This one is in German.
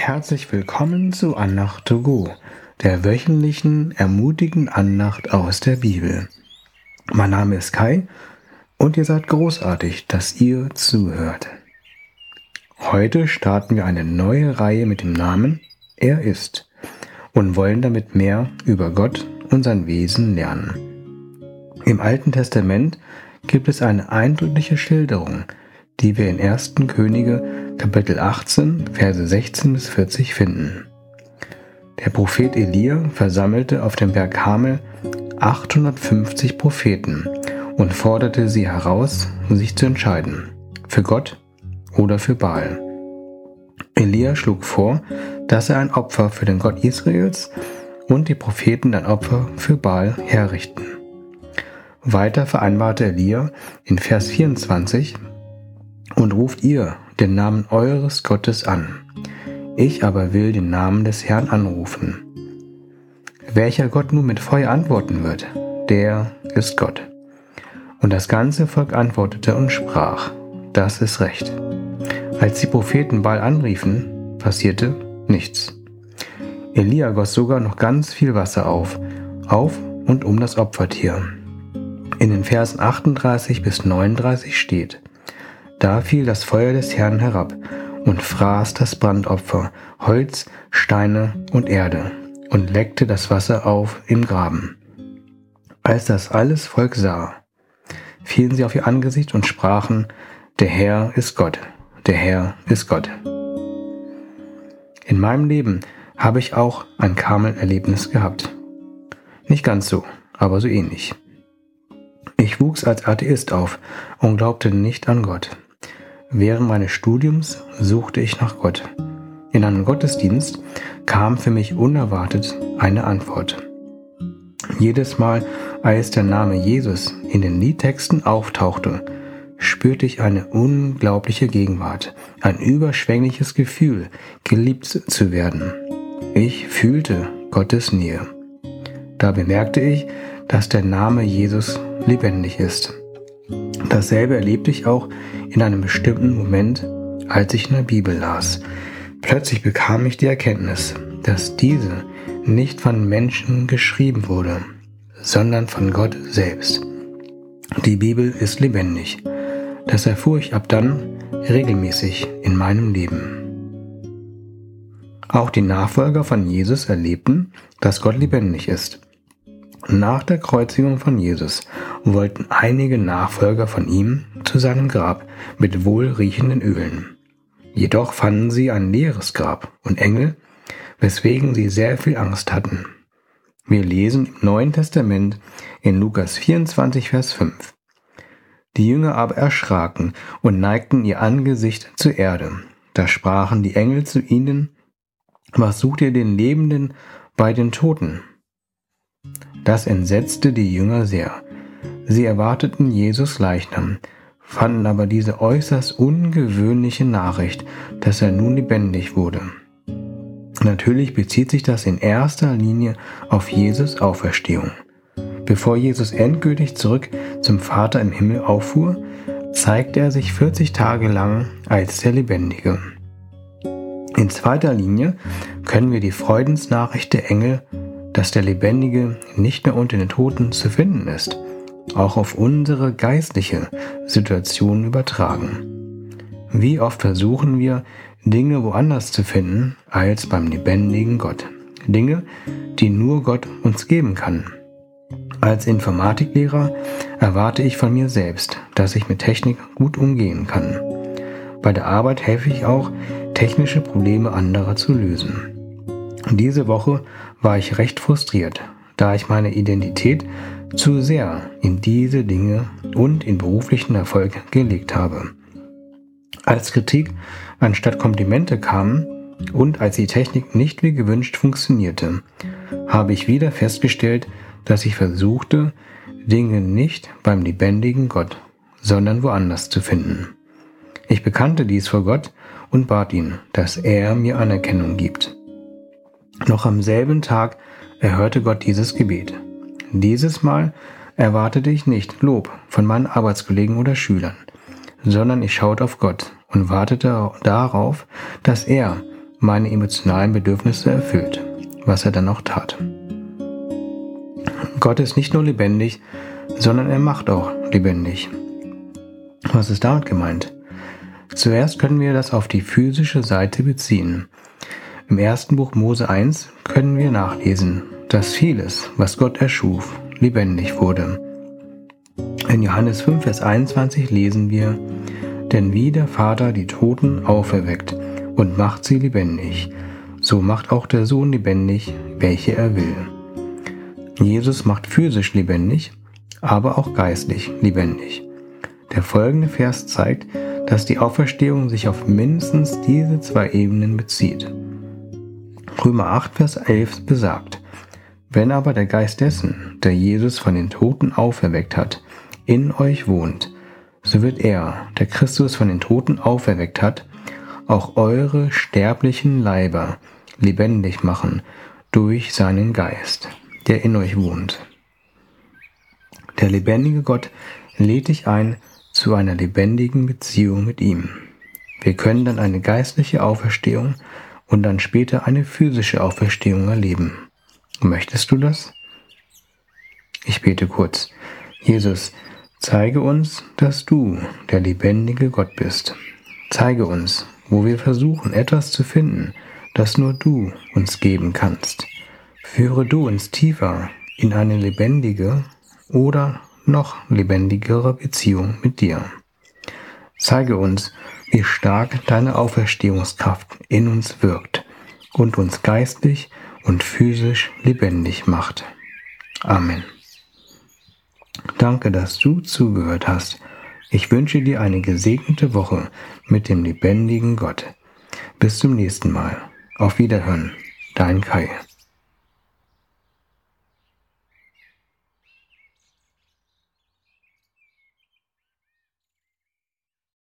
Herzlich willkommen zu Annacht to go, der wöchentlichen ermutigenden Annacht aus der Bibel. Mein Name ist Kai und ihr seid großartig, dass ihr zuhört. Heute starten wir eine neue Reihe mit dem Namen Er ist und wollen damit mehr über Gott und sein Wesen lernen. Im Alten Testament gibt es eine eindrückliche Schilderung, die wir in 1. Könige Kapitel 18, Verse 16 bis 40 finden. Der Prophet Elia versammelte auf dem Berg Hamel 850 Propheten und forderte sie heraus, sich zu entscheiden, für Gott oder für Baal. Elia schlug vor, dass er ein Opfer für den Gott Israels und die Propheten ein Opfer für Baal herrichten. Weiter vereinbarte Elia in Vers 24, und ruft ihr den Namen eures Gottes an. Ich aber will den Namen des Herrn anrufen. Welcher Gott nun mit Feuer antworten wird, der ist Gott. Und das ganze Volk antwortete und sprach, das ist recht. Als die Propheten Baal anriefen, passierte nichts. Elia goss sogar noch ganz viel Wasser auf, auf und um das Opfertier. In den Versen 38 bis 39 steht, da fiel das Feuer des Herrn herab und fraß das Brandopfer, Holz, Steine und Erde und leckte das Wasser auf im Graben. Als das alles Volk sah, fielen sie auf ihr Angesicht und sprachen, der Herr ist Gott, der Herr ist Gott. In meinem Leben habe ich auch ein Karmel-Erlebnis gehabt. Nicht ganz so, aber so ähnlich. Ich wuchs als Atheist auf und glaubte nicht an Gott. Während meines Studiums suchte ich nach Gott. In einem Gottesdienst kam für mich unerwartet eine Antwort. Jedes Mal, als der Name Jesus in den Liedtexten auftauchte, spürte ich eine unglaubliche Gegenwart, ein überschwängliches Gefühl, geliebt zu werden. Ich fühlte Gottes Nähe. Da bemerkte ich, dass der Name Jesus lebendig ist. Dasselbe erlebte ich auch in einem bestimmten Moment, als ich in der Bibel las. Plötzlich bekam ich die Erkenntnis, dass diese nicht von Menschen geschrieben wurde, sondern von Gott selbst. Die Bibel ist lebendig. Das erfuhr ich ab dann regelmäßig in meinem Leben. Auch die Nachfolger von Jesus erlebten, dass Gott lebendig ist. Nach der Kreuzigung von Jesus wollten einige Nachfolger von ihm zu seinem Grab mit wohlriechenden Ölen. Jedoch fanden sie ein leeres Grab und Engel, weswegen sie sehr viel Angst hatten. Wir lesen im Neuen Testament in Lukas 24, Vers 5. Die Jünger aber erschraken und neigten ihr Angesicht zur Erde. Da sprachen die Engel zu ihnen, was sucht ihr den Lebenden bei den Toten? Das entsetzte die Jünger sehr. Sie erwarteten Jesus Leichnam, fanden aber diese äußerst ungewöhnliche Nachricht, dass er nun lebendig wurde. Natürlich bezieht sich das in erster Linie auf Jesus Auferstehung. Bevor Jesus endgültig zurück zum Vater im Himmel auffuhr, zeigte er sich 40 Tage lang als der Lebendige. In zweiter Linie können wir die Freudensnachricht der Engel dass der Lebendige nicht mehr unter den Toten zu finden ist, auch auf unsere geistliche Situation übertragen. Wie oft versuchen wir, Dinge woanders zu finden als beim lebendigen Gott. Dinge, die nur Gott uns geben kann. Als Informatiklehrer erwarte ich von mir selbst, dass ich mit Technik gut umgehen kann. Bei der Arbeit helfe ich auch, technische Probleme anderer zu lösen. Diese Woche war ich recht frustriert, da ich meine Identität zu sehr in diese Dinge und in beruflichen Erfolg gelegt habe. Als Kritik anstatt Komplimente kamen und als die Technik nicht wie gewünscht funktionierte, habe ich wieder festgestellt, dass ich versuchte, Dinge nicht beim lebendigen Gott, sondern woanders zu finden. Ich bekannte dies vor Gott und bat ihn, dass er mir Anerkennung gibt. Noch am selben Tag erhörte Gott dieses Gebet. Dieses Mal erwartete ich nicht Lob von meinen Arbeitskollegen oder Schülern, sondern ich schaute auf Gott und wartete darauf, dass er meine emotionalen Bedürfnisse erfüllt, was er dann auch tat. Gott ist nicht nur lebendig, sondern er macht auch lebendig. Was ist damit gemeint? Zuerst können wir das auf die physische Seite beziehen. Im ersten Buch Mose 1 können wir nachlesen, dass vieles, was Gott erschuf, lebendig wurde. In Johannes 5, Vers 21 lesen wir, Denn wie der Vater die Toten auferweckt und macht sie lebendig, so macht auch der Sohn lebendig, welche er will. Jesus macht physisch lebendig, aber auch geistlich lebendig. Der folgende Vers zeigt, dass die Auferstehung sich auf mindestens diese zwei Ebenen bezieht. Römer 8, Vers 11 besagt, wenn aber der Geist dessen, der Jesus von den Toten auferweckt hat, in euch wohnt, so wird er, der Christus von den Toten auferweckt hat, auch eure sterblichen Leiber lebendig machen durch seinen Geist, der in euch wohnt. Der lebendige Gott lädt dich ein zu einer lebendigen Beziehung mit ihm. Wir können dann eine geistliche Auferstehung und dann später eine physische Auferstehung erleben. Möchtest du das? Ich bete kurz. Jesus, zeige uns, dass du der lebendige Gott bist. Zeige uns, wo wir versuchen, etwas zu finden, das nur du uns geben kannst. Führe du uns tiefer in eine lebendige oder noch lebendigere Beziehung mit dir. Zeige uns, wie stark deine Auferstehungskraft in uns wirkt und uns geistlich und physisch lebendig macht. Amen. Danke, dass du zugehört hast. Ich wünsche dir eine gesegnete Woche mit dem lebendigen Gott. Bis zum nächsten Mal. Auf Wiederhören. Dein Kai.